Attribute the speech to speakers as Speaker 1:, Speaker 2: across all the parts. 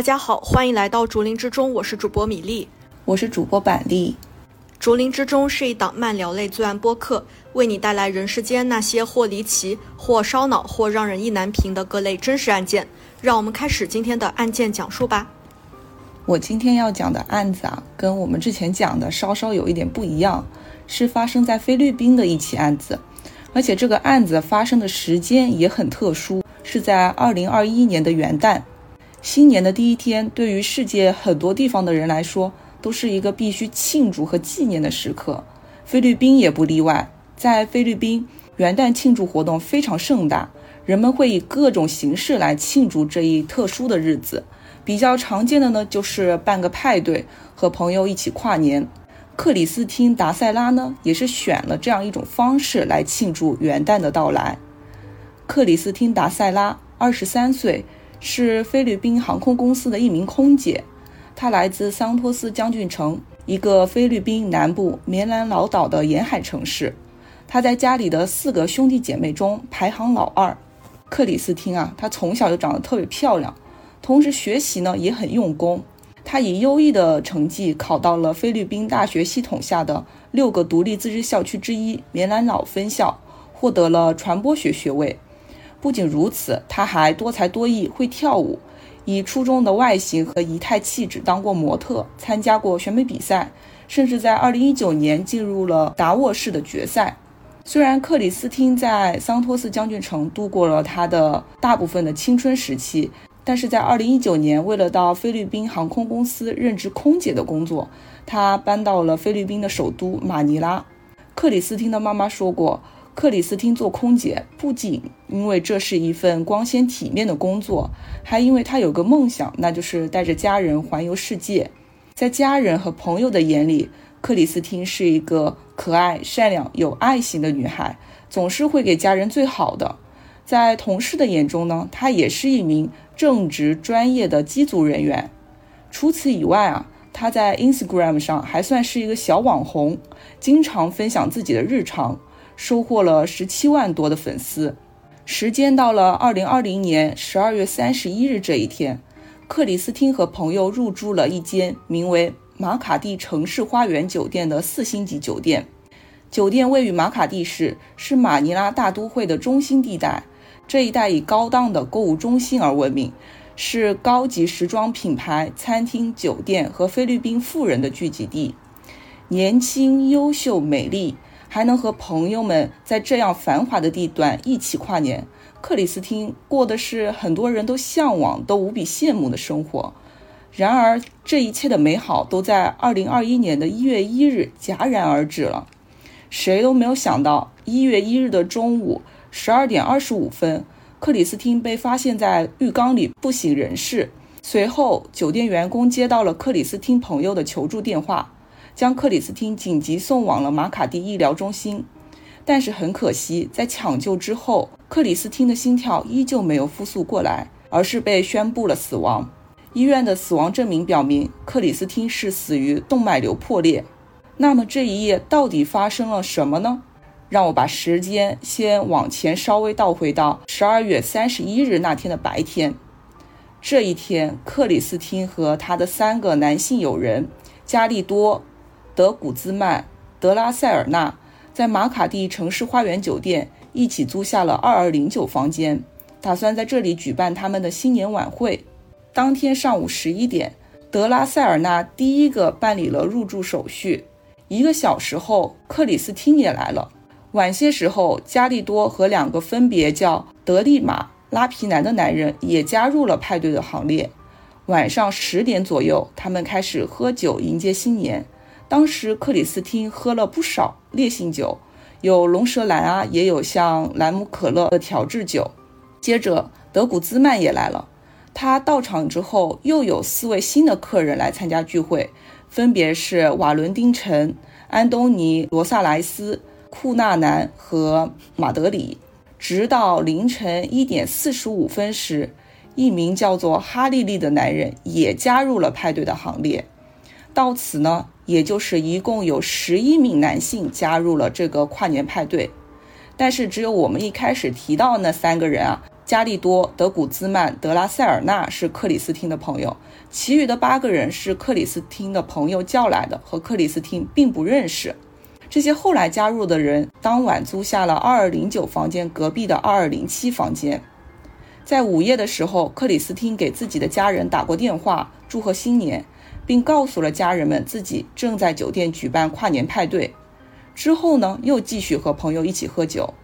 Speaker 1: 大家好，欢迎来到竹林之中，我是主播米粒，
Speaker 2: 我是主播板栗。
Speaker 1: 竹林之中是一档慢聊类罪案播客，为你带来人世间那些或离奇、或烧脑、或让人意难平的各类真实案件。让我们开始今天的案件讲述吧。
Speaker 2: 我今天要讲的案子啊，跟我们之前讲的稍稍有一点不一样，是发生在菲律宾的一起案子，而且这个案子发生的时间也很特殊，是在二零二一年的元旦，新年的第一天，对于世界很多地方的人来说。都是一个必须庆祝和纪念的时刻，菲律宾也不例外。在菲律宾，元旦庆祝活动非常盛大，人们会以各种形式来庆祝这一特殊的日子。比较常见的呢，就是办个派对，和朋友一起跨年。克里斯汀·达塞拉呢，也是选了这样一种方式来庆祝元旦的到来。克里斯汀·达塞拉，二十三岁，是菲律宾航空公司的一名空姐。她来自桑托斯将军城，一个菲律宾南部棉兰老岛的沿海城市。他在家里的四个兄弟姐妹中排行老二。克里斯汀啊，她从小就长得特别漂亮，同时学习呢也很用功。她以优异的成绩考到了菲律宾大学系统下的六个独立自治校区之一棉兰老分校，获得了传播学学位。不仅如此，她还多才多艺，会跳舞。以出众的外形和仪态气质当过模特，参加过选美比赛，甚至在2019年进入了达沃市的决赛。虽然克里斯汀在桑托斯将军城度过了他的大部分的青春时期，但是在2019年，为了到菲律宾航空公司任职空姐的工作，他搬到了菲律宾的首都马尼拉。克里斯汀的妈妈说过。克里斯汀做空姐，不仅因为这是一份光鲜体面的工作，还因为她有个梦想，那就是带着家人环游世界。在家人和朋友的眼里，克里斯汀是一个可爱、善良、有爱心的女孩，总是会给家人最好的。在同事的眼中呢，她也是一名正直、专业的机组人员。除此以外啊，她在 Instagram 上还算是一个小网红，经常分享自己的日常。收获了十七万多的粉丝。时间到了二零二零年十二月三十一日这一天，克里斯汀和朋友入住了一间名为马卡蒂城市花园酒店的四星级酒店。酒店位于马卡蒂市，是马尼拉大都会的中心地带。这一带以高档的购物中心而闻名，是高级时装品牌、餐厅、酒店和菲律宾富人的聚集地。年轻、优秀、美丽。还能和朋友们在这样繁华的地段一起跨年，克里斯汀过的是很多人都向往、都无比羡慕的生活。然而，这一切的美好都在二零二一年的一月一日戛然而止了。谁都没有想到，一月一日的中午十二点二十五分，克里斯汀被发现在浴缸里不省人事。随后，酒店员工接到了克里斯汀朋友的求助电话。将克里斯汀紧急送往了马卡蒂医疗中心，但是很可惜，在抢救之后，克里斯汀的心跳依旧没有复苏过来，而是被宣布了死亡。医院的死亡证明表明，克里斯汀是死于动脉瘤破裂。那么这一夜到底发生了什么呢？让我把时间先往前稍微倒回到十二月三十一日那天的白天。这一天，克里斯汀和他的三个男性友人加利多。德古兹曼、德拉塞尔纳在马卡蒂城市花园酒店一起租下了二二零九房间，打算在这里举办他们的新年晚会。当天上午十一点，德拉塞尔纳第一个办理了入住手续。一个小时后，克里斯汀也来了。晚些时候，加利多和两个分别叫德利马、拉皮南的男人也加入了派对的行列。晚上十点左右，他们开始喝酒迎接新年。当时克里斯汀喝了不少烈性酒，有龙舌兰啊，也有像兰姆可乐的调制酒。接着德古兹曼也来了，他到场之后，又有四位新的客人来参加聚会，分别是瓦伦丁城、安东尼罗萨莱斯、库纳南和马德里。直到凌晨一点四十五分时，一名叫做哈利利的男人也加入了派对的行列。到此呢。也就是一共有十一名男性加入了这个跨年派对，但是只有我们一开始提到那三个人啊，加利多、德古兹曼、德拉塞尔纳是克里斯汀的朋友，其余的八个人是克里斯汀的朋友叫来的，和克里斯汀并不认识。这些后来加入的人当晚租下了二二零九房间隔壁的二二零七房间。在午夜的时候，克里斯汀给自己的家人打过电话，祝贺新年，并告诉了家人们自己正在酒店举办跨年派对。之后呢，又继续和朋友一起喝酒。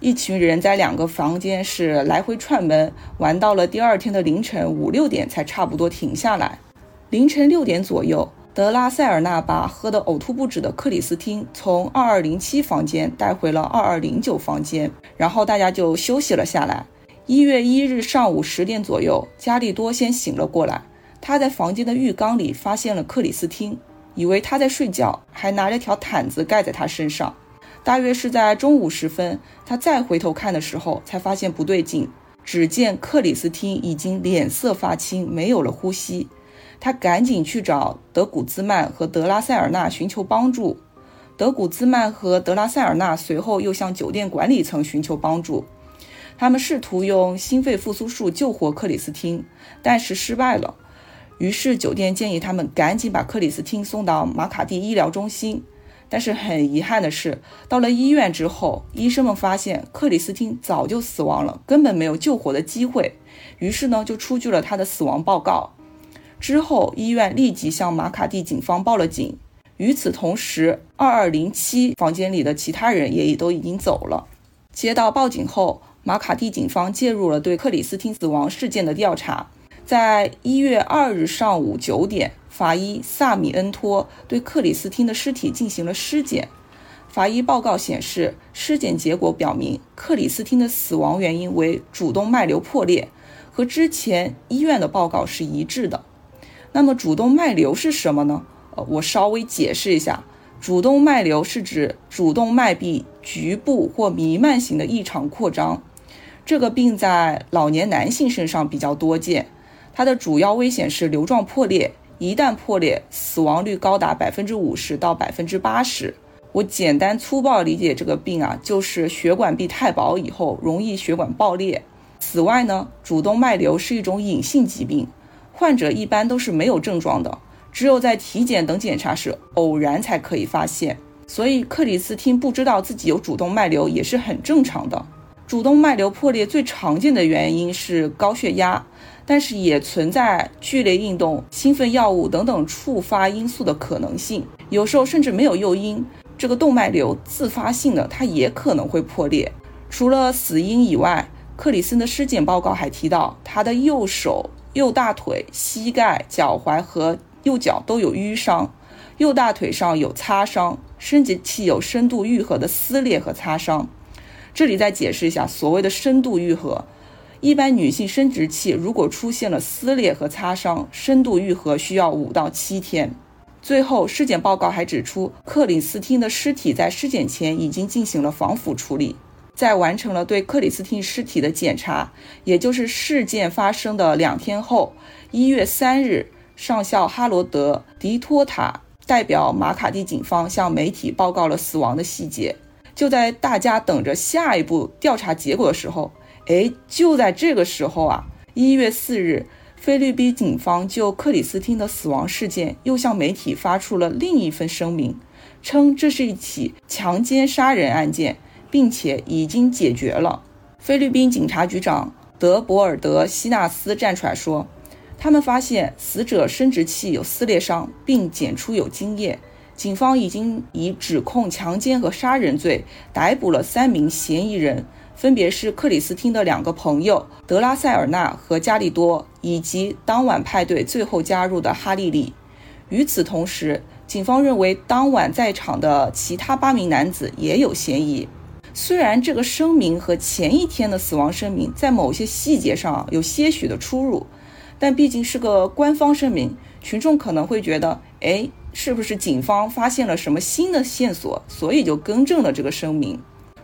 Speaker 2: 一群人在两个房间是来回串门，玩到了第二天的凌晨五六点才差不多停下来。凌晨六点左右，德拉塞尔纳把喝得呕吐不止的克里斯汀从二二零七房间带回了二二零九房间，然后大家就休息了下来。一月一日上午十点左右，加利多先醒了过来。他在房间的浴缸里发现了克里斯汀，以为他在睡觉，还拿着条毯子盖在他身上。大约是在中午时分，他再回头看的时候，才发现不对劲。只见克里斯汀已经脸色发青，没有了呼吸。他赶紧去找德古兹曼和德拉塞尔纳寻求帮助。德古兹曼和德拉塞尔纳随后又向酒店管理层寻求帮助。他们试图用心肺复苏术救活克里斯汀，但是失败了。于是酒店建议他们赶紧把克里斯汀送到马卡蒂医疗中心。但是很遗憾的是，到了医院之后，医生们发现克里斯汀早就死亡了，根本没有救活的机会。于是呢，就出具了他的死亡报告。之后，医院立即向马卡蒂警方报了警。与此同时，二二零七房间里的其他人也都已经走了。接到报警后。马卡蒂警方介入了对克里斯汀死亡事件的调查。在一月二日上午九点，法医萨米恩托对克里斯汀的尸体进行了尸检。法医报告显示，尸检结果表明克里斯汀的死亡原因为主动脉瘤破裂，和之前医院的报告是一致的。那么，主动脉瘤是什么呢？呃，我稍微解释一下。主动脉瘤是指主动脉壁局部或弥漫型的异常扩张。这个病在老年男性身上比较多见，它的主要危险是瘤状破裂，一旦破裂，死亡率高达百分之五十到百分之八十。我简单粗暴理解这个病啊，就是血管壁太薄以后容易血管爆裂。此外呢，主动脉瘤是一种隐性疾病，患者一般都是没有症状的，只有在体检等检查时偶然才可以发现。所以克里斯汀不知道自己有主动脉瘤也是很正常的。主动脉瘤破裂最常见的原因是高血压，但是也存在剧烈运动、兴奋药物等等触发因素的可能性。有时候甚至没有诱因，这个动脉瘤自发性的它也可能会破裂。除了死因以外，克里森的尸检报告还提到，他的右手、右大腿、膝盖、脚踝和右脚都有淤伤，右大腿上有擦伤，生殖器有深度愈合的撕裂和擦伤。这里再解释一下，所谓的深度愈合，一般女性生殖器如果出现了撕裂和擦伤，深度愈合需要五到七天。最后，尸检报告还指出，克里斯汀的尸体在尸检前已经进行了防腐处理，在完成了对克里斯汀尸体的检查，也就是事件发生的两天后，一月三日，上校哈罗德·迪托塔代表马卡蒂警方向媒体报告了死亡的细节。就在大家等着下一步调查结果的时候，哎，就在这个时候啊，一月四日，菲律宾警方就克里斯汀的死亡事件又向媒体发出了另一份声明，称这是一起强奸杀人案件，并且已经解决了。菲律宾警察局长德博尔德西纳斯站出来说，他们发现死者生殖器有撕裂伤，并检出有精液。警方已经以指控强奸和杀人罪逮捕了三名嫌疑人，分别是克里斯汀的两个朋友德拉塞尔纳和加利多，以及当晚派对最后加入的哈利利。与此同时，警方认为当晚在场的其他八名男子也有嫌疑。虽然这个声明和前一天的死亡声明在某些细节上有些许的出入，但毕竟是个官方声明，群众可能会觉得，哎。是不是警方发现了什么新的线索，所以就更正了这个声明？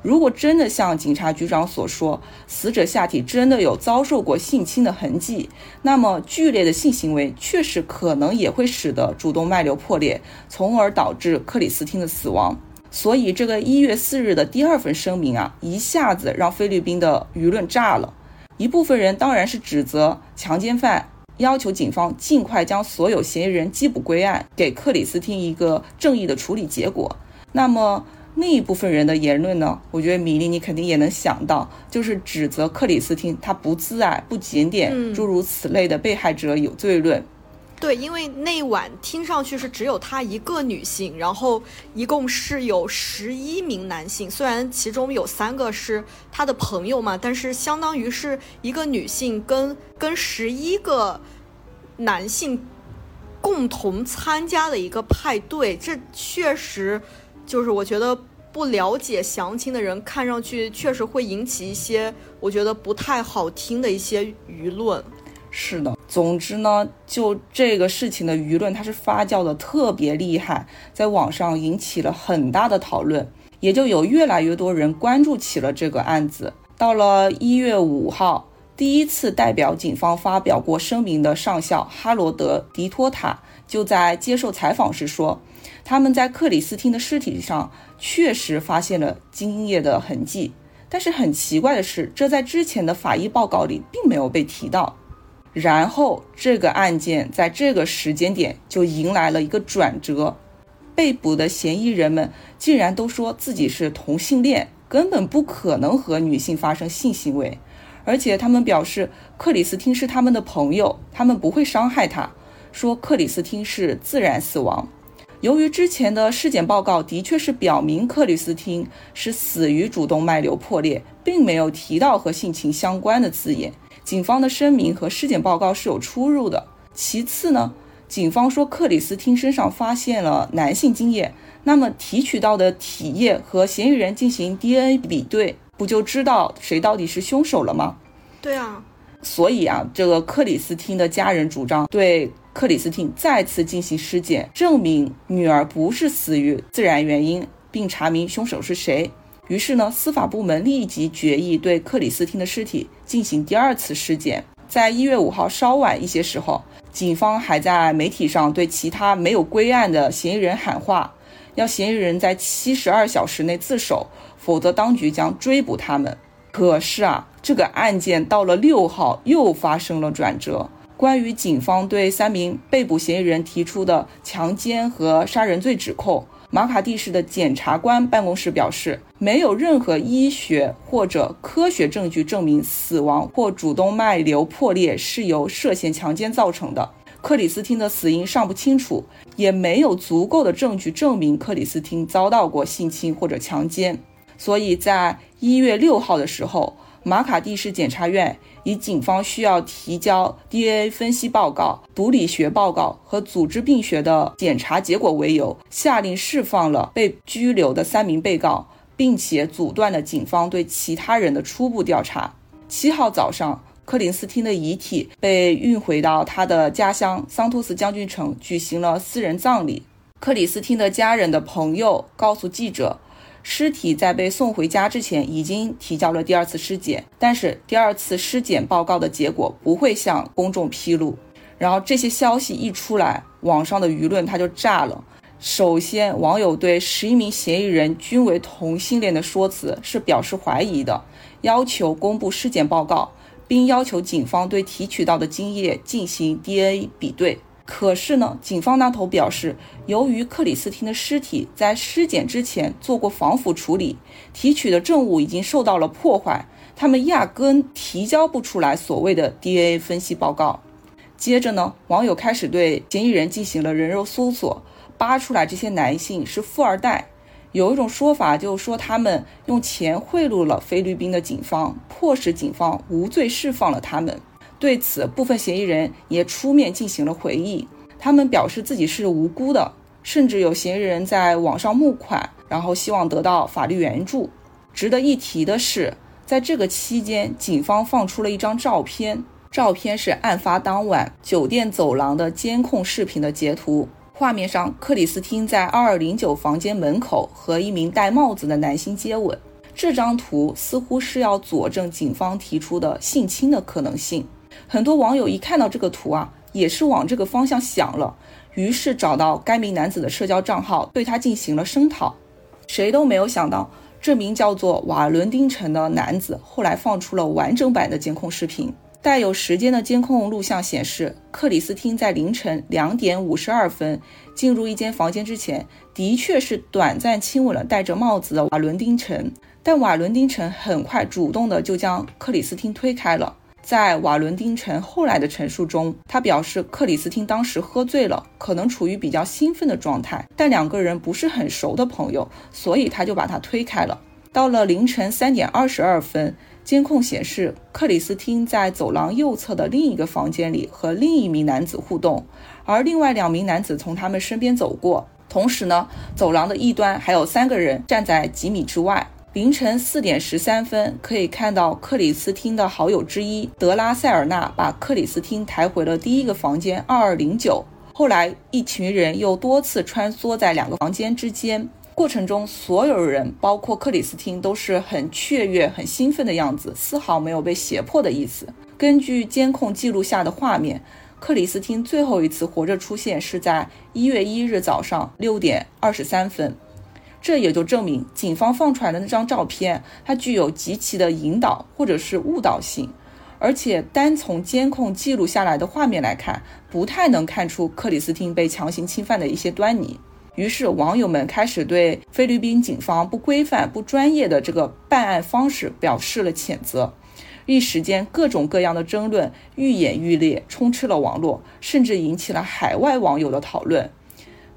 Speaker 2: 如果真的像警察局长所说，死者下体真的有遭受过性侵的痕迹，那么剧烈的性行为确实可能也会使得主动脉瘤破裂，从而导致克里斯汀的死亡。所以这个一月四日的第二份声明啊，一下子让菲律宾的舆论炸了。一部分人当然是指责强奸犯，要求警方尽快将所有嫌疑人缉捕归案，给克里斯汀一个正义的处理结果。那么另一部分人的言论呢？我觉得米莉你肯定也能想到，就是指责克里斯汀他不自爱、不检点，诸如此类的被害者有罪论。
Speaker 1: 对，因为那晚听上去是只有她一个女性，然后一共是有十一名男性，虽然其中有三个是她的朋友嘛，但是相当于是一个女性跟跟十一个男性共同参加的一个派对，这确实就是我觉得不了解详情的人看上去确实会引起一些我觉得不太好听的一些舆论。
Speaker 2: 是的，总之呢，就这个事情的舆论，它是发酵的特别厉害，在网上引起了很大的讨论，也就有越来越多人关注起了这个案子。到了一月五号，第一次代表警方发表过声明的上校哈罗德·迪托塔就在接受采访时说，他们在克里斯汀的尸体上确实发现了精液的痕迹，但是很奇怪的是，这在之前的法医报告里并没有被提到。然后，这个案件在这个时间点就迎来了一个转折，被捕的嫌疑人们竟然都说自己是同性恋，根本不可能和女性发生性行为，而且他们表示克里斯汀是他们的朋友，他们不会伤害他，说克里斯汀是自然死亡。由于之前的尸检报告的确是表明克里斯汀是死于主动脉瘤破裂，并没有提到和性情相关的字眼。警方的声明和尸检报告是有出入的。其次呢，警方说克里斯汀身上发现了男性精液，那么提取到的体液和嫌疑人进行 DNA 比对，不就知道谁到底是凶手了吗？
Speaker 1: 对啊，
Speaker 2: 所以啊，这个克里斯汀的家人主张对克里斯汀再次进行尸检，证明女儿不是死于自然原因，并查明凶手是谁。于是呢，司法部门立即决议对克里斯汀的尸体进行第二次尸检。在一月五号稍晚一些时候，警方还在媒体上对其他没有归案的嫌疑人喊话，要嫌疑人在七十二小时内自首，否则当局将追捕他们。可是啊，这个案件到了六号又发生了转折。关于警方对三名被捕嫌疑人提出的强奸和杀人罪指控。马卡蒂市的检察官办公室表示，没有任何医学或者科学证据证明死亡或主动脉瘤破裂是由涉嫌强奸造成的。克里斯汀的死因尚不清楚，也没有足够的证据证明克里斯汀遭到过性侵或者强奸。所以在一月六号的时候。马卡蒂市检察院以警方需要提交 DNA 分析报告、毒理学报告和组织病学的检查结果为由，下令释放了被拘留的三名被告，并且阻断了警方对其他人的初步调查。七号早上，克林斯汀的遗体被运回到他的家乡桑托斯将军城，举行了私人葬礼。克里斯汀的家人的朋友告诉记者。尸体在被送回家之前已经提交了第二次尸检，但是第二次尸检报告的结果不会向公众披露。然后这些消息一出来，网上的舆论它就炸了。首先，网友对十一名嫌疑人均为同性恋的说辞是表示怀疑的，要求公布尸检报告，并要求警方对提取到的精液进行 DNA 比对。可是呢，警方那头表示，由于克里斯汀的尸体在尸检之前做过防腐处理，提取的证物已经受到了破坏，他们压根提交不出来所谓的 DNA 分析报告。接着呢，网友开始对嫌疑人进行了人肉搜索，扒出来这些男性是富二代。有一种说法就是说，他们用钱贿赂了菲律宾的警方，迫使警方无罪释放了他们。对此，部分嫌疑人也出面进行了回忆，他们表示自己是无辜的，甚至有嫌疑人在网上募款，然后希望得到法律援助。值得一提的是，在这个期间，警方放出了一张照片，照片是案发当晚酒店走廊的监控视频的截图，画面上克里斯汀在二二零九房间门口和一名戴帽子的男性接吻。这张图似乎是要佐证警方提出的性侵的可能性。很多网友一看到这个图啊，也是往这个方向想了，于是找到该名男子的社交账号，对他进行了声讨。谁都没有想到，这名叫做瓦伦丁城的男子后来放出了完整版的监控视频。带有时间的监控录像显示，克里斯汀在凌晨两点五十二分进入一间房间之前，的确是短暂亲吻了戴着帽子的瓦伦丁城。但瓦伦丁城很快主动的就将克里斯汀推开了。在瓦伦丁城后来的陈述中，他表示克里斯汀当时喝醉了，可能处于比较兴奋的状态，但两个人不是很熟的朋友，所以他就把他推开了。到了凌晨三点二十二分。监控显示，克里斯汀在走廊右侧的另一个房间里和另一名男子互动，而另外两名男子从他们身边走过。同时呢，走廊的一端还有三个人站在几米之外。凌晨四点十三分，可以看到克里斯汀的好友之一德拉塞尔纳把克里斯汀抬回了第一个房间二二零九。后来，一群人又多次穿梭在两个房间之间。过程中，所有人，包括克里斯汀，都是很雀跃、很兴奋的样子，丝毫没有被胁迫的意思。根据监控记录下的画面，克里斯汀最后一次活着出现是在一月一日早上六点二十三分，这也就证明警方放出来的那张照片，它具有极其的引导或者是误导性，而且单从监控记录下来的画面来看，不太能看出克里斯汀被强行侵犯的一些端倪。于是，网友们开始对菲律宾警方不规范、不专业的这个办案方式表示了谴责。一时间，各种各样的争论愈演愈烈，充斥了网络，甚至引起了海外网友的讨论。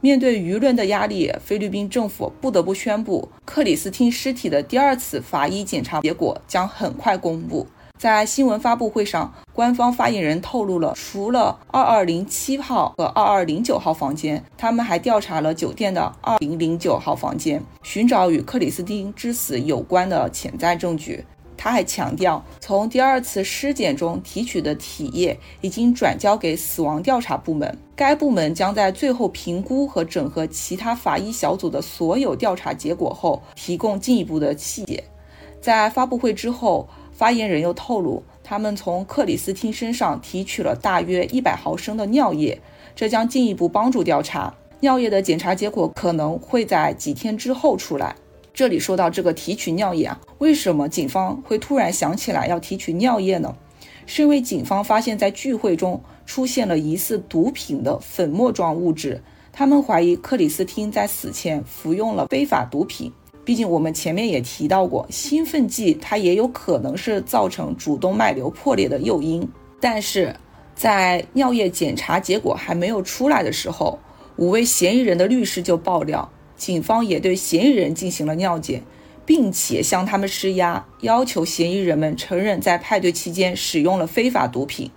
Speaker 2: 面对舆论的压力，菲律宾政府不得不宣布，克里斯汀尸体的第二次法医检查结果将很快公布。在新闻发布会上，官方发言人透露了，除了二二零七号和二二零九号房间，他们还调查了酒店的二零零九号房间，寻找与克里斯汀之死有关的潜在证据。他还强调，从第二次尸检中提取的体液已经转交给死亡调查部门，该部门将在最后评估和整合其他法医小组的所有调查结果后，提供进一步的细节。在发布会之后。发言人又透露，他们从克里斯汀身上提取了大约一百毫升的尿液，这将进一步帮助调查。尿液的检查结果可能会在几天之后出来。这里说到这个提取尿液啊，为什么警方会突然想起来要提取尿液呢？是因为警方发现，在聚会中出现了疑似毒品的粉末状物质，他们怀疑克里斯汀在死前服用了非法毒品。毕竟我们前面也提到过，兴奋剂它也有可能是造成主动脉瘤破裂的诱因。但是在尿液检查结果还没有出来的时候，五位嫌疑人的律师就爆料，警方也对嫌疑人进行了尿检，并且向他们施压，要求嫌疑人们承认在派对期间使用了非法毒品。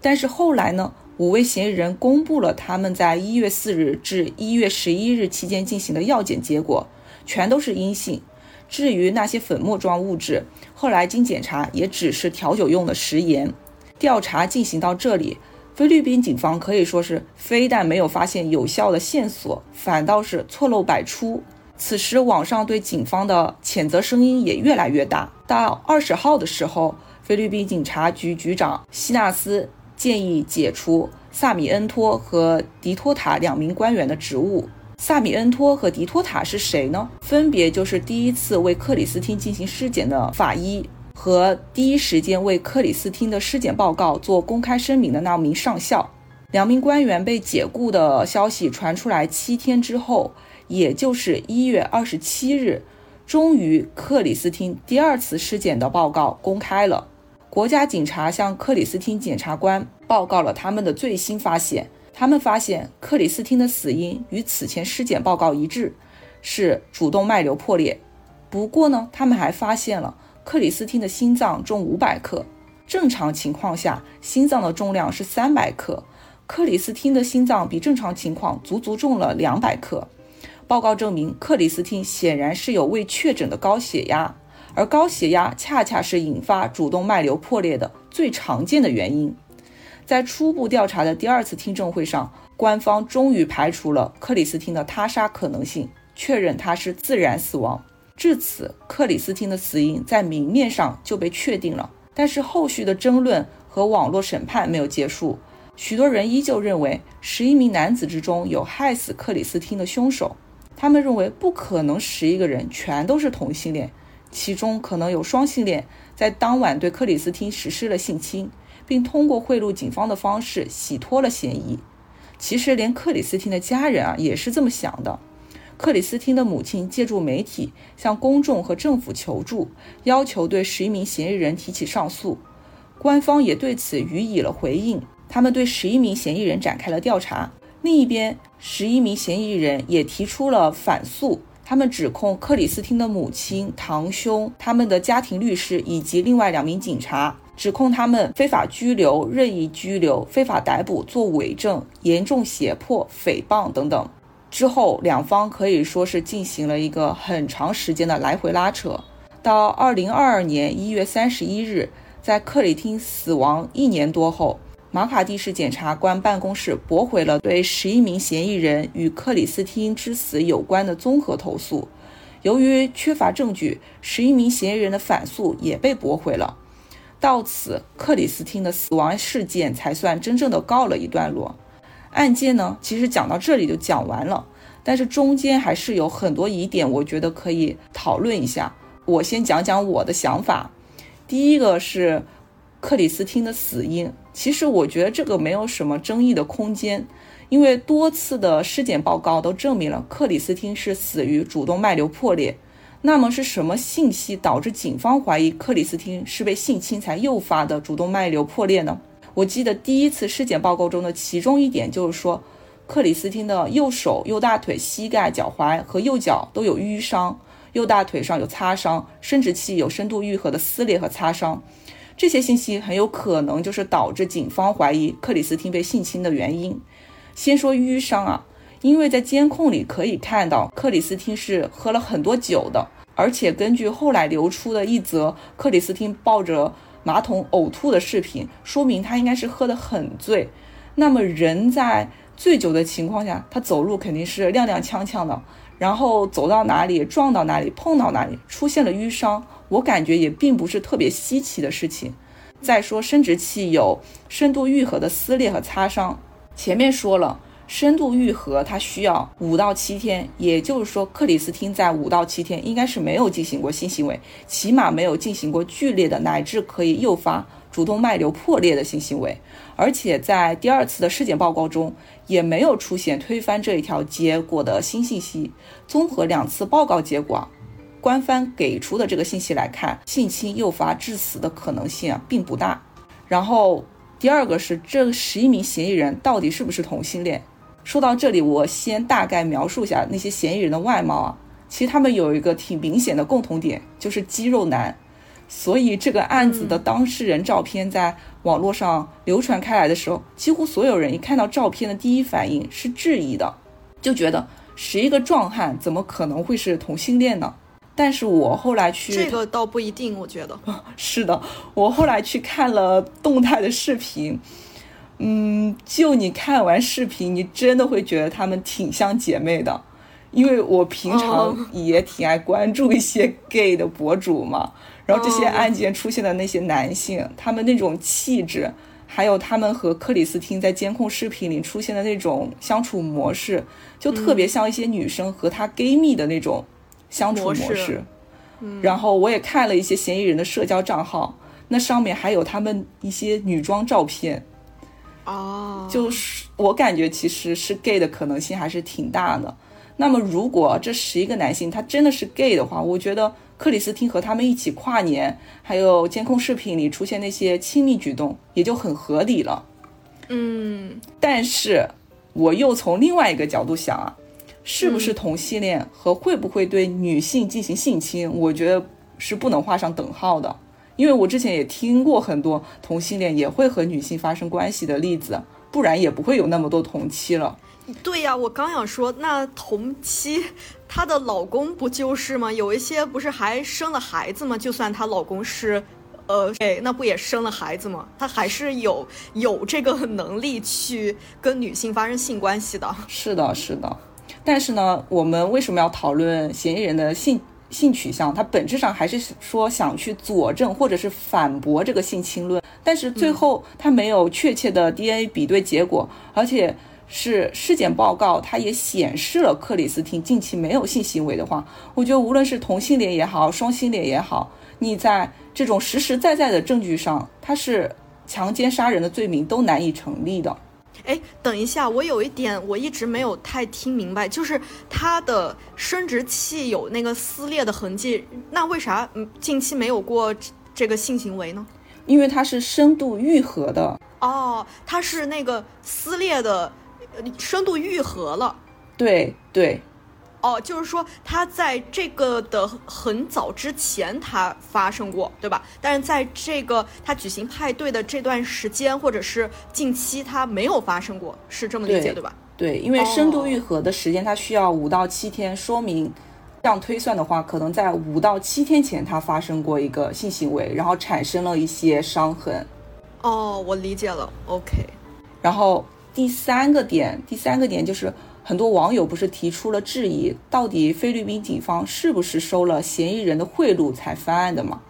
Speaker 2: 但是后来呢，五位嫌疑人公布了他们在一月四日至一月十一日期间进行的药检结果。全都是阴性。至于那些粉末状物质，后来经检查也只是调酒用的食盐。调查进行到这里，菲律宾警方可以说是非但没有发现有效的线索，反倒是错漏百出。此时，网上对警方的谴责声音也越来越大。到二十号的时候，菲律宾警察局局长希纳斯建议解除萨米恩托和迪托塔两名官员的职务。萨米恩托和迪托塔是谁呢？分别就是第一次为克里斯汀进行尸检的法医和第一时间为克里斯汀的尸检报告做公开声明的那名上校。两名官员被解雇的消息传出来七天之后，也就是一月二十七日，终于克里斯汀第二次尸检的报告公开了。国家警察向克里斯汀检察官报告了他们的最新发现。他们发现克里斯汀的死因与此前尸检报告一致，是主动脉瘤破裂。不过呢，他们还发现了克里斯汀的心脏重五百克，正常情况下心脏的重量是三百克，克里斯汀的心脏比正常情况足足重了两百克。报告证明，克里斯汀显然是有未确诊的高血压，而高血压恰恰是引发主动脉瘤破裂的最常见的原因。在初步调查的第二次听证会上，官方终于排除了克里斯汀的他杀可能性，确认他是自然死亡。至此，克里斯汀的死因在明面上就被确定了。但是后续的争论和网络审判没有结束，许多人依旧认为十一名男子之中有害死克里斯汀的凶手。他们认为不可能十一个人全都是同性恋，其中可能有双性恋在当晚对克里斯汀实施了性侵，并通过贿赂警方的方式洗脱了嫌疑。其实，连克里斯汀的家人啊也是这么想的。克里斯汀的母亲借助媒体向公众和政府求助，要求对十一名嫌疑人提起上诉。官方也对此予以了回应，他们对十一名嫌疑人展开了调查。另一边，十一名嫌疑人也提出了反诉，他们指控克里斯汀的母亲、堂兄、他们的家庭律师以及另外两名警察，指控他们非法拘留、任意拘留、非法逮捕、作伪证、严重胁迫、诽谤等等。之后，两方可以说是进行了一个很长时间的来回拉扯。到二零二二年一月三十一日，在克里汀死亡一年多后。马卡蒂市检察官办公室驳回了对十一名嫌疑人与克里斯汀之死有关的综合投诉。由于缺乏证据，十一名嫌疑人的反诉也被驳回了。到此，克里斯汀的死亡事件才算真正的告了一段落。案件呢，其实讲到这里就讲完了，但是中间还是有很多疑点，我觉得可以讨论一下。我先讲讲我的想法。第一个是克里斯汀的死因。其实我觉得这个没有什么争议的空间，因为多次的尸检报告都证明了克里斯汀是死于主动脉瘤破裂。那么是什么信息导致警方怀疑克里斯汀是被性侵才诱发的主动脉瘤破裂呢？我记得第一次尸检报告中的其中一点就是说，克里斯汀的右手、右大腿、膝盖、脚踝和右脚都有淤伤，右大腿上有擦伤，生殖器有深度愈合的撕裂和擦伤。这些信息很有可能就是导致警方怀疑克里斯汀被性侵的原因。先说淤伤啊，因为在监控里可以看到克里斯汀是喝了很多酒的，而且根据后来流出的一则克里斯汀抱着马桶呕吐的视频，说明他应该是喝得很醉。那么人在醉酒的情况下，他走路肯定是踉踉跄跄的，然后走到哪里撞到哪里，碰到哪里出现了淤伤。我感觉也并不是特别稀奇的事情。再说，生殖器有深度愈合的撕裂和擦伤，前面说了，深度愈合它需要五到七天，也就是说，克里斯汀在五到七天应该是没有进行过性行为，起码没有进行过剧烈的乃至可以诱发主动脉瘤破裂的性行为，而且在第二次的尸检报告中也没有出现推翻这一条结果的新信息。综合两次报告结果。官方给出的这个信息来看，性侵诱发致死的可能性啊并不大。然后第二个是这十一名嫌疑人到底是不是同性恋？说到这里，我先大概描述一下那些嫌疑人的外貌啊。其实他们有一个挺明显的共同点，就是肌肉男。所以这个案子的当事人照片在网络上流传开来的时候，几乎所有人一看到照片的第一反应是质疑的，就觉得十一个壮汉怎么可能会是同性恋呢？但是我后来去，
Speaker 1: 这个倒不一定，我觉得
Speaker 2: 是的。我后来去看了动态的视频，嗯，就你看完视频，你真的会觉得她们挺像姐妹的。因为我平常也挺爱关注一些 gay 的博主嘛，然后这些案件出现的那些男性，他们那种气质，还有他们和克里斯汀在监控视频里出现的那种相处模式，就特别像一些女生和她 gay 蜜的那种。相处模式，然后我也看了一些嫌疑人的社交账号，那上面还有他们一些女装照片，
Speaker 1: 哦，
Speaker 2: 就是我感觉其实是 gay 的可能性还是挺大的。那么如果这十一个男性他真的是 gay 的话，我觉得克里斯汀和他们一起跨年，还有监控视频里出现那些亲密举动，也就很合理了。
Speaker 1: 嗯，
Speaker 2: 但是我又从另外一个角度想啊。是不是同性恋和会不会对女性进行性侵，我觉得是不能画上等号的。因为我之前也听过很多同性恋也会和女性发生关系的例子，不然也不会有那么多同妻了。
Speaker 1: 对呀，我刚想说，那同妻她的老公不就是吗？有一些不是还生了孩子吗？就算她老公是，呃，哎，那不也生了孩子吗？他还是有有这个能力去跟女性发生性关系的。
Speaker 2: 是的，是的。但是呢，我们为什么要讨论嫌疑人的性性取向，他本质上还是说想去佐证或者是反驳这个性侵论，但是最后他没有确切的 DNA 比对结果，而且是尸检报告，它也显示了克里斯汀近期没有性行为的话，我觉得无论是同性恋也好，双性恋也好，你在这种实实在在的证据上，他是强奸杀人的罪名都难以成立的。
Speaker 1: 哎，等一下，我有一点我一直没有太听明白，就是他的生殖器有那个撕裂的痕迹，那为啥嗯近期没有过这个性行为呢？
Speaker 2: 因为它是深度愈合的
Speaker 1: 哦，它是那个撕裂的深度愈合了。
Speaker 2: 对对。
Speaker 1: 哦，就是说他在这个的很早之前他发生过，对吧？但是在这个他举行派对的这段时间，或者是近期，他没有发生过，是这么理解对吧？
Speaker 2: 对，因为深度愈合的时间它需要五到七天，说明这样推算的话，可能在五到七天前他发生过一个性行为，然后产生了一些伤痕。
Speaker 1: 哦，我理解了，OK。
Speaker 2: 然后第三个点，第三个点就是。很多网友不是提出了质疑，到底菲律宾警方是不是收了嫌疑人的贿赂才翻案的嘛？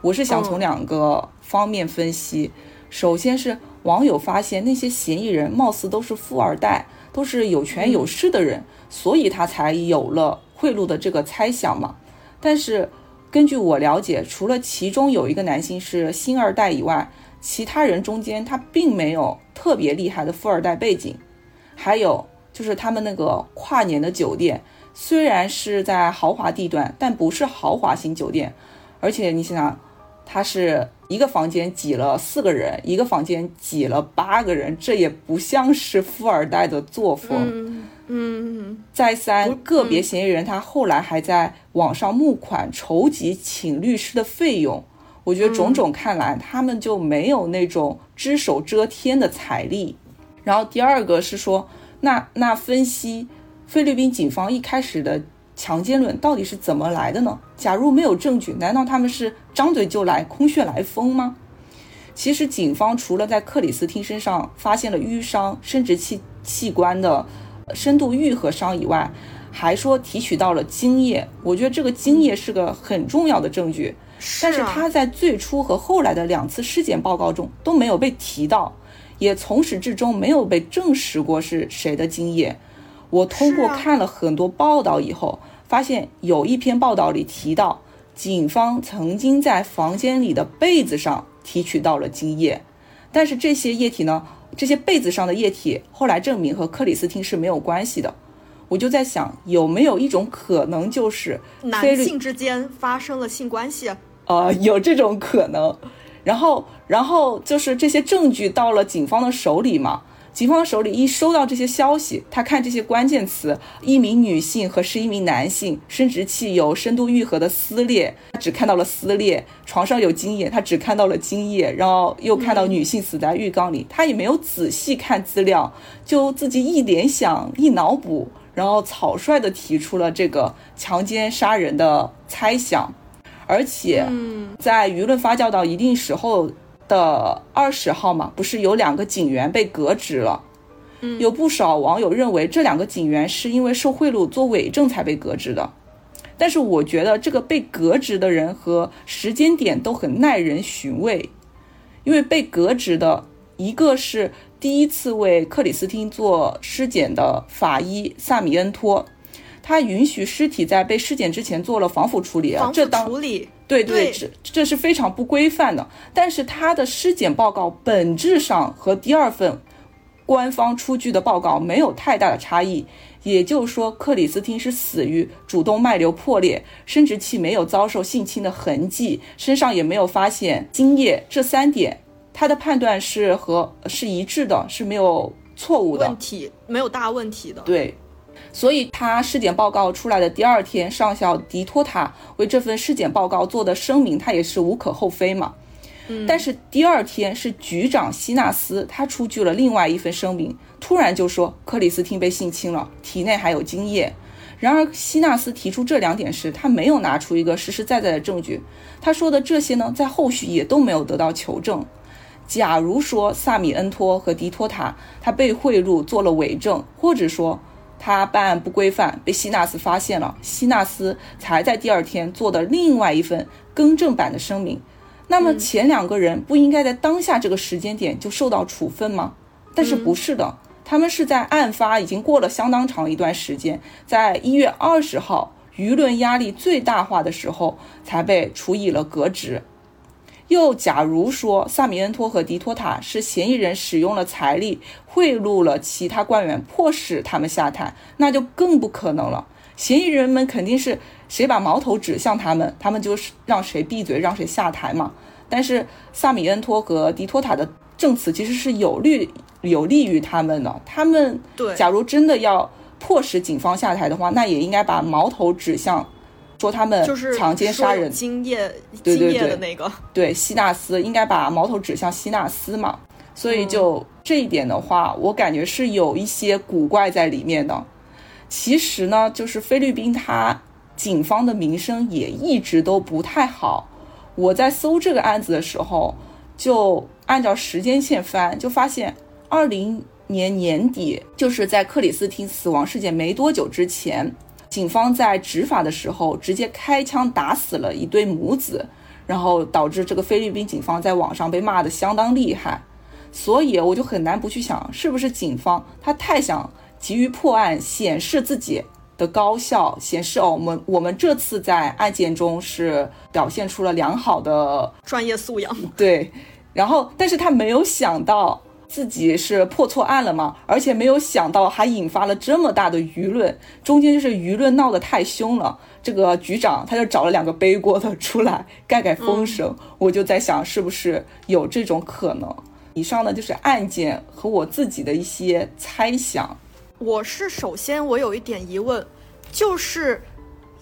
Speaker 2: 我是想从两个方面分析。首先是网友发现那些嫌疑人貌似都是富二代，都是有权有势的人，所以他才有了贿赂的这个猜想嘛。但是根据我了解，除了其中有一个男性是星二代以外，其他人中间他并没有特别厉害的富二代背景，还有。就是他们那个跨年的酒店，虽然是在豪华地段，但不是豪华型酒店。而且你想想，它是一个房间挤了四个人，一个房间挤了八个人，这也不像是富二代的作风。
Speaker 1: 嗯，
Speaker 2: 再三，个别嫌疑人他后来还在网上募款筹集请律师的费用。我觉得种种看来，他们就没有那种只手遮天的财力。然后第二个是说。那那分析菲律宾警方一开始的强奸论到底是怎么来的呢？假如没有证据，难道他们是张嘴就来、空穴来风吗？其实警方除了在克里斯汀身上发现了淤伤、生殖器器官的深度愈合伤以外，还说提取到了精液。我觉得这个精液是个很重要的证据，但是他在最初和后来的两次尸检报告中都没有被提到。也从始至终没有被证实过是谁的精液。我通过看了很多报道以后，发现有一篇报道里提到，警方曾经在房间里的被子上提取到了精液，但是这些液体呢，这些被子上的液体后来证明和克里斯汀是没有关系的。我就在想，有没有一种可能，就是
Speaker 1: 男性之间发生了性关系？
Speaker 2: 呃，有这种可能。然后，然后就是这些证据到了警方的手里嘛？警方手里一收到这些消息，他看这些关键词：一名女性和十一名男性，生殖器有深度愈合的撕裂，他只看到了撕裂；床上有精液，他只看到了精液。然后又看到女性死在浴缸里，他也没有仔细看资料，就自己一联想、一脑补，然后草率的提出了这个强奸杀人的猜想。而且，在舆论发酵到一定时候的二十号嘛，不是有两个警员被革职了？有不少网友认为这两个警员是因为受贿赂做伪证才被革职的。但是我觉得这个被革职的人和时间点都很耐人寻味，因为被革职的一个是第一次为克里斯汀做尸检的法医萨米恩托。他允许尸体在被尸检之前做了防腐处理啊，这当
Speaker 1: 处理
Speaker 2: 对对，这这是非常不规范的。但是他的尸检报告本质上和第二份官方出具的报告没有太大的差异，也就是说，克里斯汀是死于主动脉瘤破裂，生殖器没有遭受性侵的痕迹，身上也没有发现精液，这三点他的判断是和是一致的，是没有错误的
Speaker 1: 问题，没有大问题的，
Speaker 2: 对。所以，他尸检报告出来的第二天，上校迪托塔为这份尸检报告做的声明，他也是无可厚非嘛。
Speaker 1: 嗯。
Speaker 2: 但是第二天是局长希纳斯，他出具了另外一份声明，突然就说克里斯汀被性侵了，体内还有精液。然而，希纳斯提出这两点时，他没有拿出一个实实在在的证据。他说的这些呢，在后续也都没有得到求证。假如说萨米恩托和迪托塔他被贿赂做了伪证，或者说。他办案不规范，被希纳斯发现了，希纳斯才在第二天做的另外一份更正版的声明。那么前两个人不应该在当下这个时间点就受到处分吗？但是不是的，他们是在案发已经过了相当长一段时间，在一月二十号，舆论压力最大化的时候才被处以了革职。又假如说萨米恩托和迪托塔是嫌疑人使用了财力贿赂了其他官员，迫使他们下台，那就更不可能了。嫌疑人们肯定是谁把矛头指向他们，他们就是让谁闭嘴，让谁下台嘛。但是萨米恩托和迪托塔的证词其实是有利有利于他们的。他们
Speaker 1: 对，
Speaker 2: 假如真的要迫使警方下台的话，那也应该把矛头指向说他们
Speaker 1: 就是
Speaker 2: 强奸杀人、
Speaker 1: 精液、
Speaker 2: 对对对
Speaker 1: 精液的那个。
Speaker 2: 对希纳斯，应该把矛头指向希纳斯嘛。所以就这一点的话，我感觉是有一些古怪在里面的。其实呢，就是菲律宾它警方的名声也一直都不太好。我在搜这个案子的时候，就按照时间线翻，就发现二零年年底，就是在克里斯汀死亡事件没多久之前，警方在执法的时候直接开枪打死了一对母子，然后导致这个菲律宾警方在网上被骂的相当厉害。所以我就很难不去想，是不是警方他太想急于破案，显示自己的高效，显示哦，我们我们这次在案件中是表现出了良好的
Speaker 1: 专业素养。
Speaker 2: 对，然后但是他没有想到自己是破错案了嘛，而且没有想到还引发了这么大的舆论，中间就是舆论闹得太凶了，这个局长他就找了两个背锅的出来盖盖风声，我就在想是不是有这种可能。以上呢就是案件和我自己的一些猜想。
Speaker 1: 我是首先我有一点疑问，就是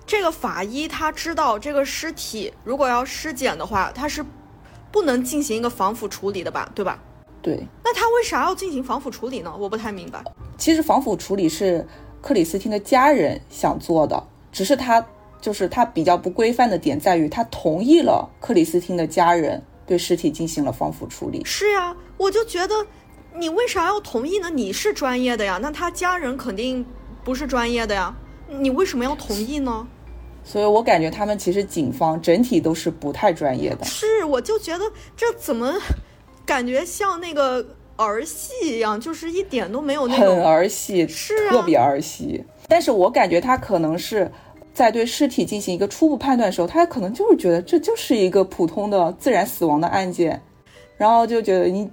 Speaker 1: 这个法医他知道这个尸体如果要尸检的话，他是不能进行一个防腐处理的吧，对吧？
Speaker 2: 对，
Speaker 1: 那他为啥要进行防腐处理呢？我不太明白。
Speaker 2: 其实防腐处理是克里斯汀的家人想做的，只是他就是他比较不规范的点在于，他同意了克里斯汀的家人对尸体进行了防腐处理。
Speaker 1: 是呀，我就觉得你为啥要同意呢？你是专业的呀，那他家人肯定不是专业的呀，你为什么要同意呢？
Speaker 2: 所以我感觉他们其实警方整体都是不太专业的。
Speaker 1: 是，我就觉得这怎么感觉像那个儿戏一样，就是一点都没有那
Speaker 2: 很。儿戏，
Speaker 1: 是啊
Speaker 2: 特别儿戏。但是我感觉他可能是在对尸体进行一个初步判断的时候，他可能就是觉得这就是一个普通的自然死亡的案件，然后就觉得你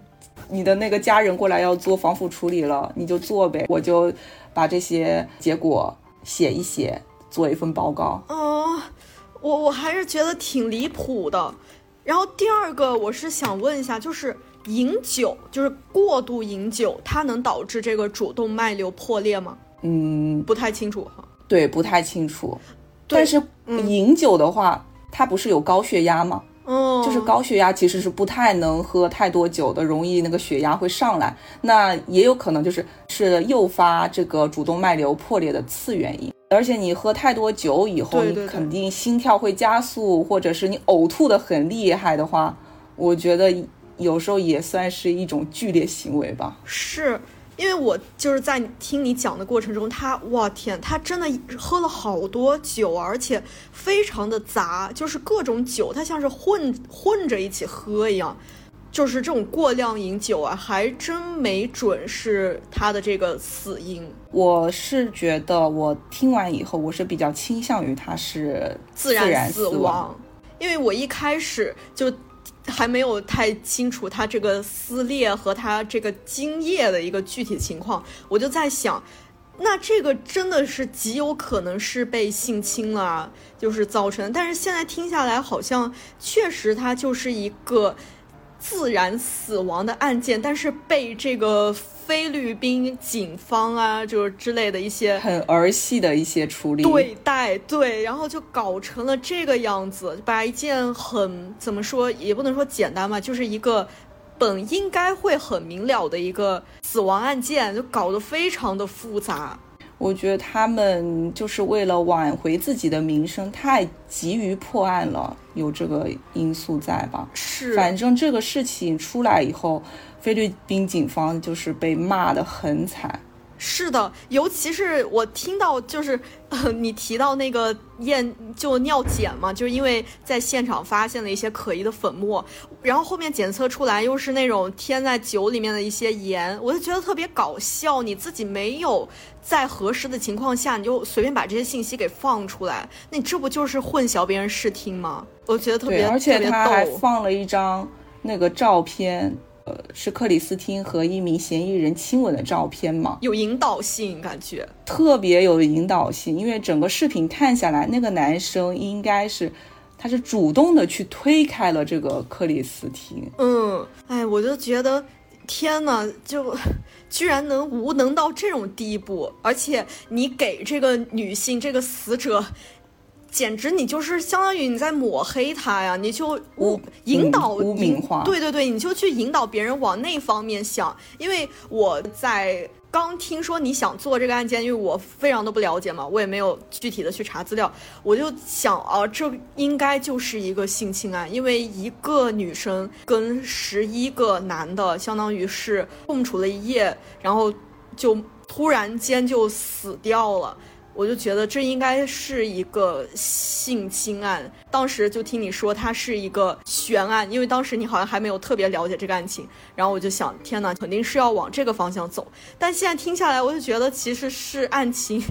Speaker 2: 你的那个家人过来要做防腐处理了，你就做呗，我就把这些结果写一写，做一份报告。
Speaker 1: 哦，我我还是觉得挺离谱的。然后第二个，我是想问一下，就是饮酒，就是过度饮酒，它能导致这个主动脉瘤破裂吗？
Speaker 2: 嗯，
Speaker 1: 不太清楚哈。
Speaker 2: 对，不太清楚。但是
Speaker 1: 嗯
Speaker 2: 饮酒的话，它不是有高血压吗？
Speaker 1: 哦，
Speaker 2: 就是高血压其实是不太能喝太多酒的，容易那个血压会上来。那也有可能就是是诱发这个主动脉瘤破裂的次原因。而且你喝太多酒以后，
Speaker 1: 对对对
Speaker 2: 你肯定心跳会加速，或者是你呕吐的很厉害的话，我觉得有时候也算是一种剧烈行为吧。
Speaker 1: 是因为我就是在听你讲的过程中，他哇天，他真的喝了好多酒，而且非常的杂，就是各种酒，他像是混混着一起喝一样。就是这种过量饮酒啊，还真没准是他的这个死因，
Speaker 2: 我是觉得，我听完以后，我是比较倾向于他是
Speaker 1: 自
Speaker 2: 然
Speaker 1: 然死。
Speaker 2: 亡。
Speaker 1: 因为我一开始就还没有太清楚他这个撕裂和他这个精液的一个具体情况，我就在想，那这个真的是极有可能是被性侵了，就是造成。但是现在听下来，好像确实他就是一个自然死亡的案件，但是被这个菲律宾警方啊，就是之类的一些
Speaker 2: 很儿戏的一些处理。
Speaker 1: 对待对，然后就搞成了这个样子，把一件很怎么说也不能说简单吧，就是一个本应该会很明了的一个死亡案件，就搞得非常的复杂。
Speaker 2: 我觉得他们就是为了挽回自己的名声，太急于破案了，有这个因素在吧？
Speaker 1: 是，
Speaker 2: 反正这个事情出来以后，菲律宾警方就是被骂得很惨。
Speaker 1: 是的，尤其是我听到就是，呃，你提到那个验就尿检嘛，就是因为在现场发现了一些可疑的粉末，然后后面检测出来又是那种添在酒里面的一些盐，我就觉得特别搞笑。你自己没有在合适的情况下，你就随便把这些信息给放出来，那你这不就是混淆别人视听吗？我觉得特别，
Speaker 2: 而且他还放了一张那个照片。呃，是克里斯汀和一名嫌疑人亲吻的照片吗？
Speaker 1: 有引导性，感觉
Speaker 2: 特别有引导性。因为整个视频看下来，那个男生应该是，他是主动的去推开了这个克里斯汀。
Speaker 1: 嗯，哎，我就觉得，天呐，就居然能无能到这种地步，而且你给这个女性这个死者。简直你就是相当于你在抹黑他呀！你就
Speaker 2: 污
Speaker 1: 引导
Speaker 2: 污名化，
Speaker 1: 对对对，你就去引导别人往那方面想。因为我在刚听说你想做这个案件，因为我非常的不了解嘛，我也没有具体的去查资料，我就想啊，这应该就是一个性侵案，因为一个女生跟十一个男的，相当于是共处了一夜，然后就突然间就死掉了。我就觉得这应该是一个性侵案，当时就听你说它是一个悬案，因为当时你好像还没有特别了解这个案情，然后我就想，天哪，肯定是要往这个方向走。但现在听下来，我就觉得其实是案情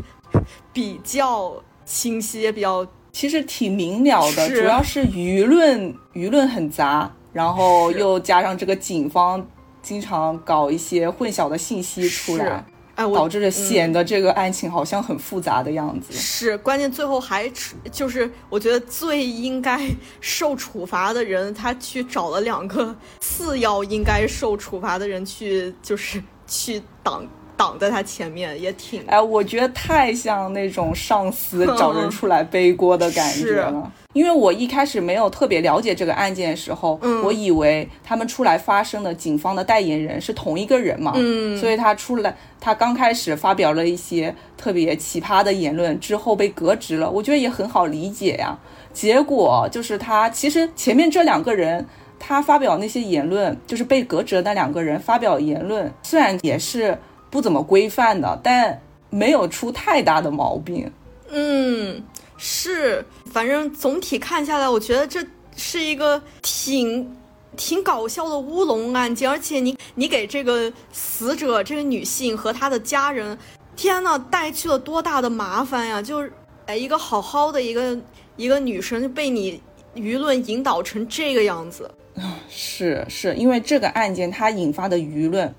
Speaker 1: 比较清晰，也比较
Speaker 2: 其实挺明了的，主要是舆论舆论很杂，然后又加上这个警方经常搞一些混淆的信息出来。
Speaker 1: 哎，
Speaker 2: 导致了显得这个案情好像很复杂的样子。
Speaker 1: 是，关键最后还就是我觉得最应该受处罚的人，他去找了两个次要应该受处罚的人去，就是去挡挡在他前面，也挺……
Speaker 2: 哎，我觉得太像那种上司找人 出来背锅的感觉了。因为我一开始没有特别了解这个案件的时候，我以为他们出来发声的警方的代言人是同一个人嘛，所以他出来，他刚开始发表了一些特别奇葩的言论，之后被革职了，我觉得也很好理解呀。结果就是他其实前面这两个人，他发表那些言论，就是被革职的那两个人发表言论，虽然也是不怎么规范的，但没有出太大的毛病。
Speaker 1: 嗯。是，反正总体看下来，我觉得这是一个挺挺搞笑的乌龙案件，而且你你给这个死者这个女性和她的家人，天呐，带去了多大的麻烦呀！就是哎，一个好好的一个一个女生就被你舆论引导成这个样子
Speaker 2: 啊！是是，因为这个案件它引发的舆论。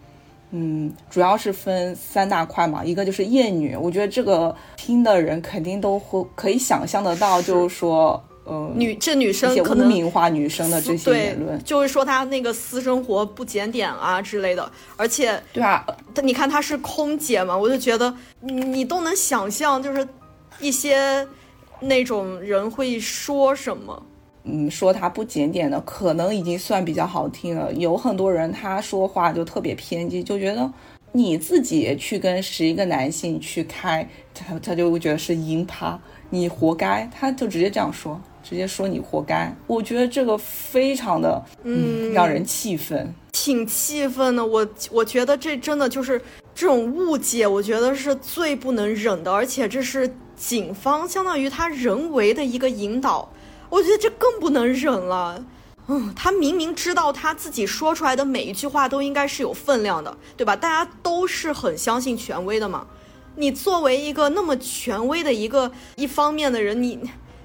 Speaker 2: 嗯，主要是分三大块嘛，一个就是厌女，我觉得这个听的人肯定都会可以想象得到，就是说，呃，
Speaker 1: 女这女生可能
Speaker 2: 污名化女生的这些言论，
Speaker 1: 就是说她那个私生活不检点啊之类的，而且
Speaker 2: 对啊，
Speaker 1: 你看她是空姐嘛，我就觉得你你都能想象，就是一些那种人会说什么。
Speaker 2: 嗯，说他不检点的，可能已经算比较好听了。有很多人他说话就特别偏激，就觉得你自己去跟十一个男性去开，他他就会觉得是淫趴，你活该，他就直接这样说，直接说你活该。我觉得这个非常的嗯让人气愤，
Speaker 1: 挺气愤的。我我觉得这真的就是这种误解，我觉得是最不能忍的，而且这是警方相当于他人为的一个引导。我觉得这更不能忍了，嗯，他明明知道他自己说出来的每一句话都应该是有分量的，对吧？大家都是很相信权威的嘛。你作为一个那么权威的一个一方面的人，你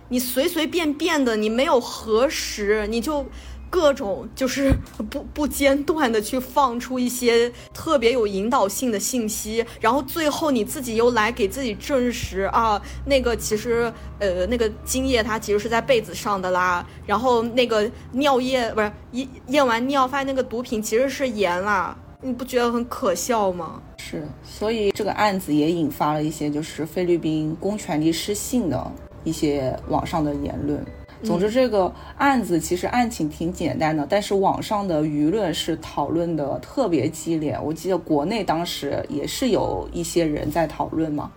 Speaker 1: 你随随便便的，你没有核实，你就。各种就是不不间断的去放出一些特别有引导性的信息，然后最后你自己又来给自己证实啊，那个其实呃那个精液它其实是在被子上的啦，然后那个尿液不是验验完尿发现那个毒品其实是盐啦，你不觉得很可笑吗？
Speaker 2: 是，所以这个案子也引发了一些就是菲律宾公权力失信的一些网上的言论。总之，这个案子其实案情挺简单的，但是网上的舆论是讨论的特别激烈。我记得国内当时也是有一些人在讨论嘛，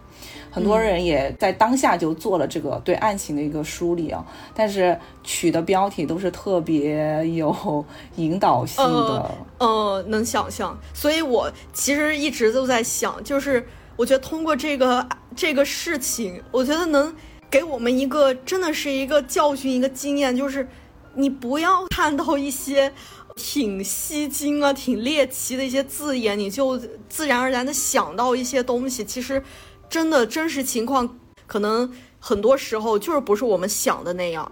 Speaker 2: 很多人也在当下就做了这个对案情的一个梳理啊，但是取的标题都是特别有引导性的。
Speaker 1: 呃，能想象。所以我其实一直都在想，就是我觉得通过这个这个事情，我觉得能。给我们一个真的是一个教训，一个经验，就是你不要看到一些挺吸睛啊、挺猎奇的一些字眼，你就自然而然的想到一些东西。其实，真的真实情况可能很多时候就是不是我们想的那样。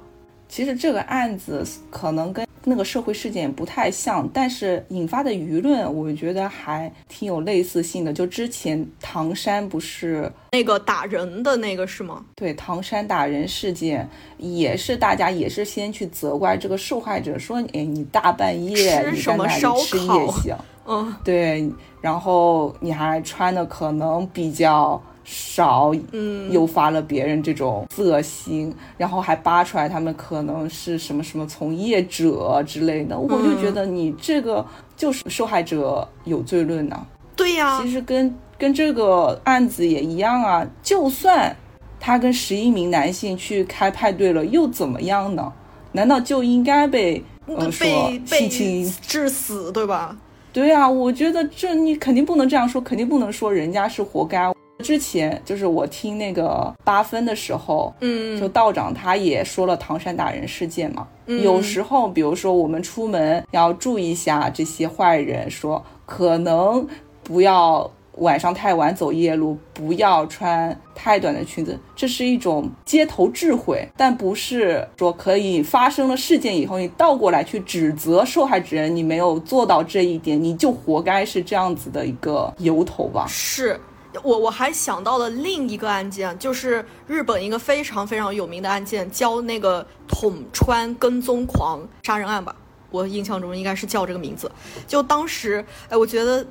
Speaker 2: 其实这个案子可能跟。那个社会事件不太像，但是引发的舆论，我觉得还挺有类似性的。就之前唐山不是
Speaker 1: 那个打人的那个是吗？
Speaker 2: 对，唐山打人事件也是大家也是先去责怪这个受害者，说哎你大半夜你在那里吃夜宵，
Speaker 1: 嗯，
Speaker 2: 对，然后你还穿的可能比较。少，
Speaker 1: 嗯，
Speaker 2: 诱发了别人这种色心，然后还扒出来他们可能是什么什么从业者之类的，我就觉得你这个就是受害者有罪论呢。
Speaker 1: 对呀，
Speaker 2: 其实跟跟这个案子也一样啊，就算他跟十一名男性去开派对了，又怎么样呢？难道就应该被呃说性侵
Speaker 1: 致死，对吧？
Speaker 2: 对啊，我觉得这你肯定不能这样说，肯定不能说人家是活该。之前就是我听那个八分的时候，
Speaker 1: 嗯，
Speaker 2: 就道长他也说了唐山打人事件嘛。有时候，比如说我们出门要注意一下这些坏人，说可能不要晚上太晚走夜路，不要穿太短的裙子，这是一种街头智慧，但不是说可以发生了事件以后，你倒过来去指责受害者人，你没有做到这一点，你就活该是这样子的一个由头吧？
Speaker 1: 是。我我还想到了另一个案件，就是日本一个非常非常有名的案件，叫那个捅川跟踪狂杀人案吧。我印象中应该是叫这个名字。就当时，哎，我觉得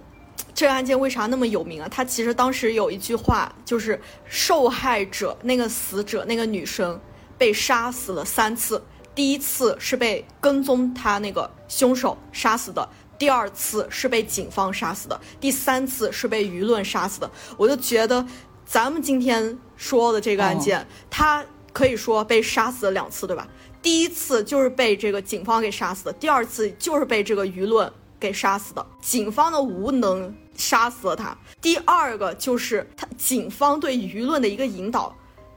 Speaker 1: 这个案件为啥那么有名啊？他其实当时有一句话，就是受害者那个死者那个女生被杀死了三次，第一次是被跟踪他那个凶手杀死的。第二次是被警方杀死的，第三次是被舆论杀死的。我就觉得，咱们今天说的这个案件，他可以说被杀死了两次，对吧？第一次就是被这个警方给杀死的，第二次就是被这个舆论给杀死的。警方的无能杀死了他。第二个就是他警方对舆论的一个引导，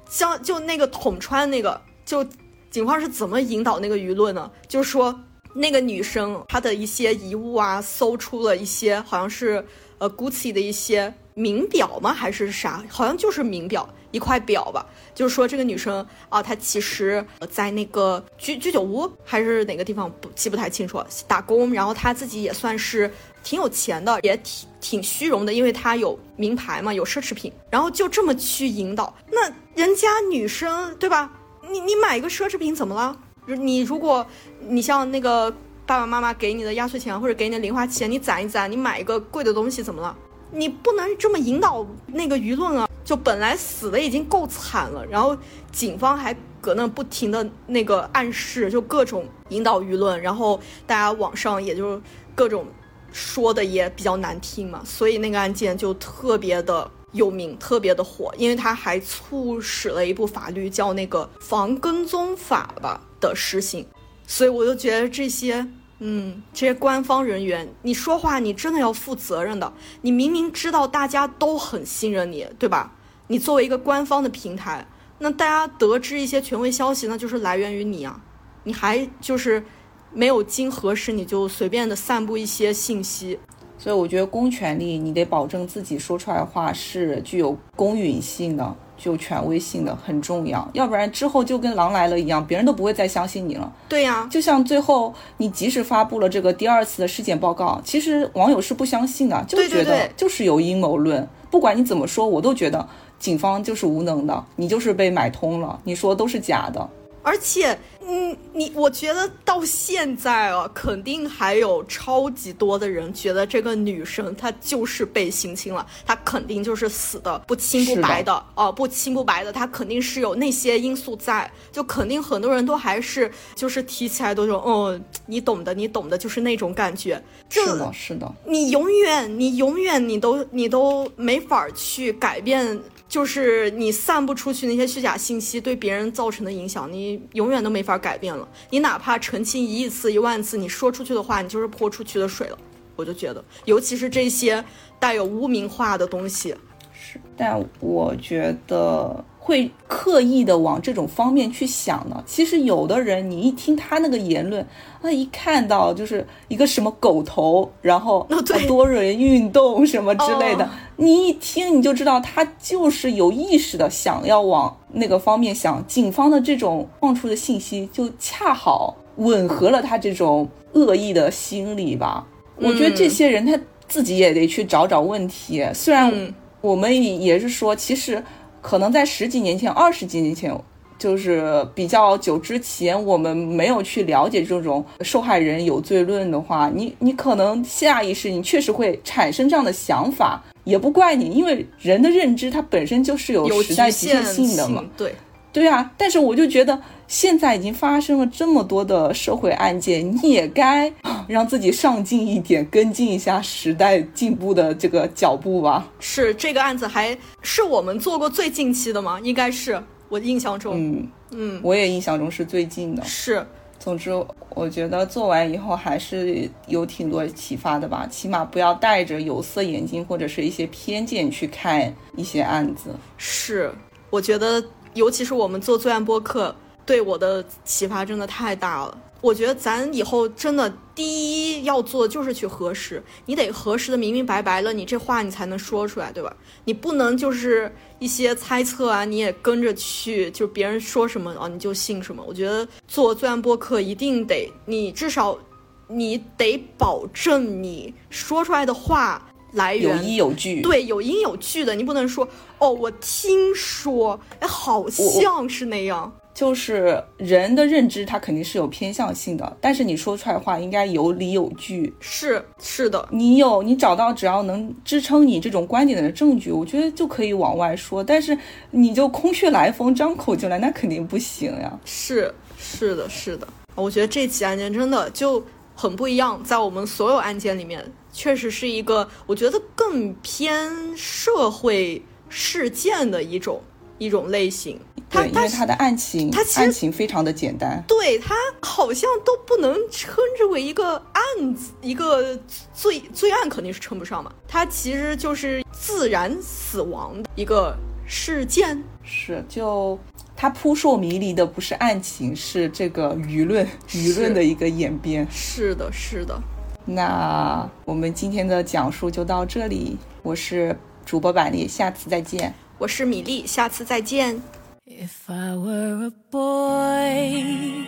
Speaker 1: 像就那个捅穿那个，就警方是怎么引导那个舆论呢？就是说。那个女生她的一些遗物啊，搜出了一些好像是呃 Gucci 的一些名表吗？还是啥？好像就是名表，一块表吧。就是说这个女生啊，她其实在那个居居酒屋还是哪个地方不记不太清楚打工，然后她自己也算是挺有钱的，也挺挺虚荣的，因为她有名牌嘛，有奢侈品。然后就这么去引导，那人家女生对吧？你你买一个奢侈品怎么了？你如果，你像那个爸爸妈妈给你的压岁钱或者给你的零花钱，你攒一攒，你买一个贵的东西怎么了？你不能这么引导那个舆论啊！就本来死的已经够惨了，然后警方还搁那不停的那个暗示，就各种引导舆论，然后大家网上也就各种说的也比较难听嘛，所以那个案件就特别的。有名特别的火，因为他还促使了一部法律叫那个防跟踪法吧的实行，所以我就觉得这些，嗯，这些官方人员，你说话你真的要负责任的。你明明知道大家都很信任你，对吧？你作为一个官方的平台，那大家得知一些权威消息，那就是来源于你啊，你还就是没有经核实你就随便的散布一些信息。
Speaker 2: 所以我觉得公权力，你得保证自己说出来的话是具有公允性的、具有权威性的，很重要。要不然之后就跟狼来了一样，别人都不会再相信你了。
Speaker 1: 对呀，
Speaker 2: 就像最后你即使发布了这个第二次的尸检报告，其实网友是不相信的，就觉得就是有阴谋论。不管你怎么说，我都觉得警方就是无能的，你就是被买通了，你说都是假的。
Speaker 1: 而且嗯，你我觉得到现在啊，肯定还有超级多的人觉得这个女生她就是被性侵了，她肯定就是死的不清不白的哦，不清不白的，她肯定是有那些因素在，就肯定很多人都还是就是提起来都说，哦，你懂的，你懂的，就是那种感觉。
Speaker 2: 是的，是的。
Speaker 1: 你永远，你永远，你都你都没法去改变。就是你散不出去那些虚假信息对别人造成的影响，你永远都没法改变了。你哪怕澄清一亿次、一万次，你说出去的话，你就是泼出去的水了。我就觉得，尤其是这些带有污名化的东西，
Speaker 2: 是。但我觉得。会刻意的往这种方面去想呢？其实有的人，你一听他那个言论，那一看到就是一个什么狗头，然后多人运动什么之类的，你一听你就知道他就是有意识的想要往那个方面想。警方的这种放出的信息，就恰好吻合了他这种恶意的心理吧。我觉得这些人他自己也得去找找问题。虽然我们也是说，其实。可能在十几年前、二十几年前，就是比较久之前，我们没有去了解这种受害人有罪论的话，你你可能下意识你确实会产生这样的想法，也不怪你，因为人的认知它本身就是有时代局限性的嘛。
Speaker 1: 对，
Speaker 2: 对啊。但是我就觉得现在已经发生了这么多的社会案件，你也该 让自己上进一点，跟进一下时代进步的这个脚步吧。
Speaker 1: 是这个案子还。是我们做过最近期的吗？应该是我印象中，
Speaker 2: 嗯嗯，我也印象中是最近的。
Speaker 1: 是，
Speaker 2: 总之我觉得做完以后还是有挺多启发的吧。起码不要戴着有色眼镜或者是一些偏见去看一些案子。
Speaker 1: 是，我觉得尤其是我们做罪案播客，对我的启发真的太大了。我觉得咱以后真的第一要做的就是去核实，你得核实的明明白白了，你这话你才能说出来，对吧？你不能就是一些猜测啊，你也跟着去，就别人说什么啊你就信什么。我觉得做罪案播客一定得，你至少你得保证你说出来的话来源
Speaker 2: 有依有据，
Speaker 1: 对，有因有据的，你不能说哦，我听说，哎，好像是那样。
Speaker 2: 就是人的认知，它肯定是有偏向性的，但是你说出来的话应该有理有据。
Speaker 1: 是是的，
Speaker 2: 你有你找到只要能支撑你这种观点的证据，我觉得就可以往外说。但是你就空穴来风，张口就来，那肯定不行呀。
Speaker 1: 是是的，是的，我觉得这起案件真的就很不一样，在我们所有案件里面，确实是一个我觉得更偏社会事件的一种。一种类型，
Speaker 2: 对，因为它的案情，
Speaker 1: 它
Speaker 2: 案情非常的简单，
Speaker 1: 对，它好像都不能称之为一个案子，一个罪罪案肯定是称不上嘛，它其实就是自然死亡的一个事件，
Speaker 2: 是，就它扑朔迷离的不是案情，是这个舆论舆论的一个演变，
Speaker 1: 是的，是的，
Speaker 2: 那我们今天的讲述就到这里，我是主播板栗，下次再见。
Speaker 1: 我是米粒，下次再见。If I were a boy,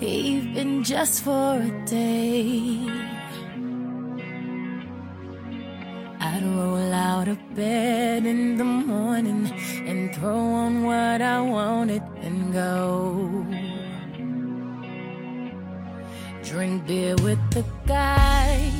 Speaker 1: even just for a day, I'd roll out of bed in the morning and throw on what I wanted and go. Drink beer with the guys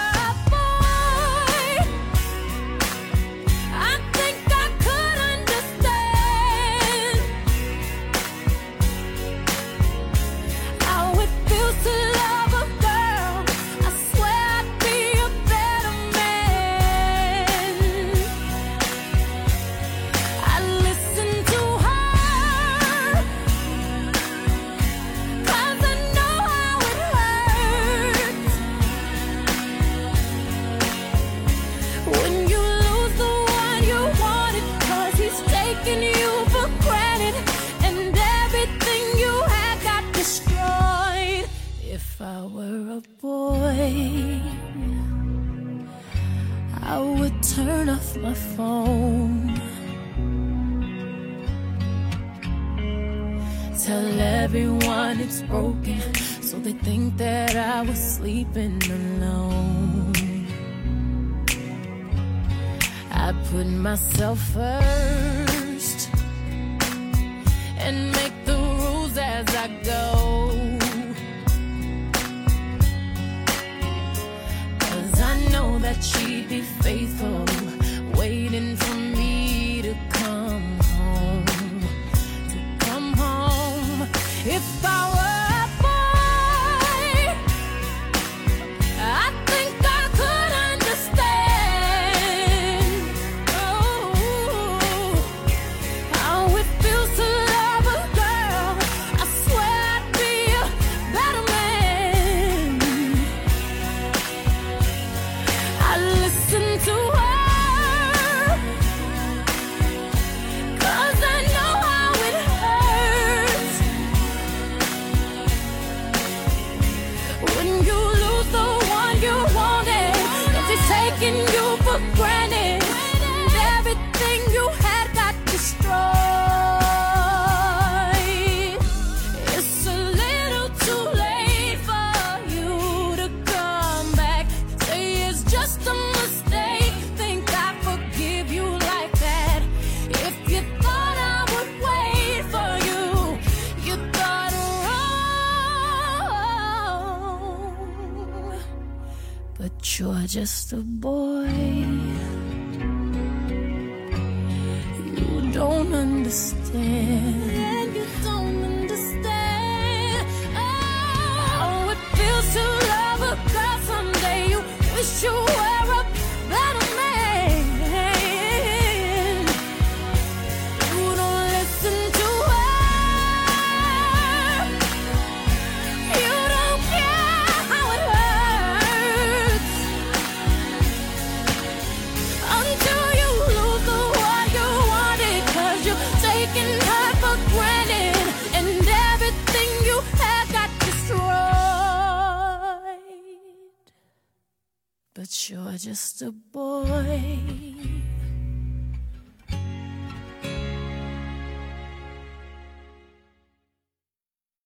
Speaker 3: myself first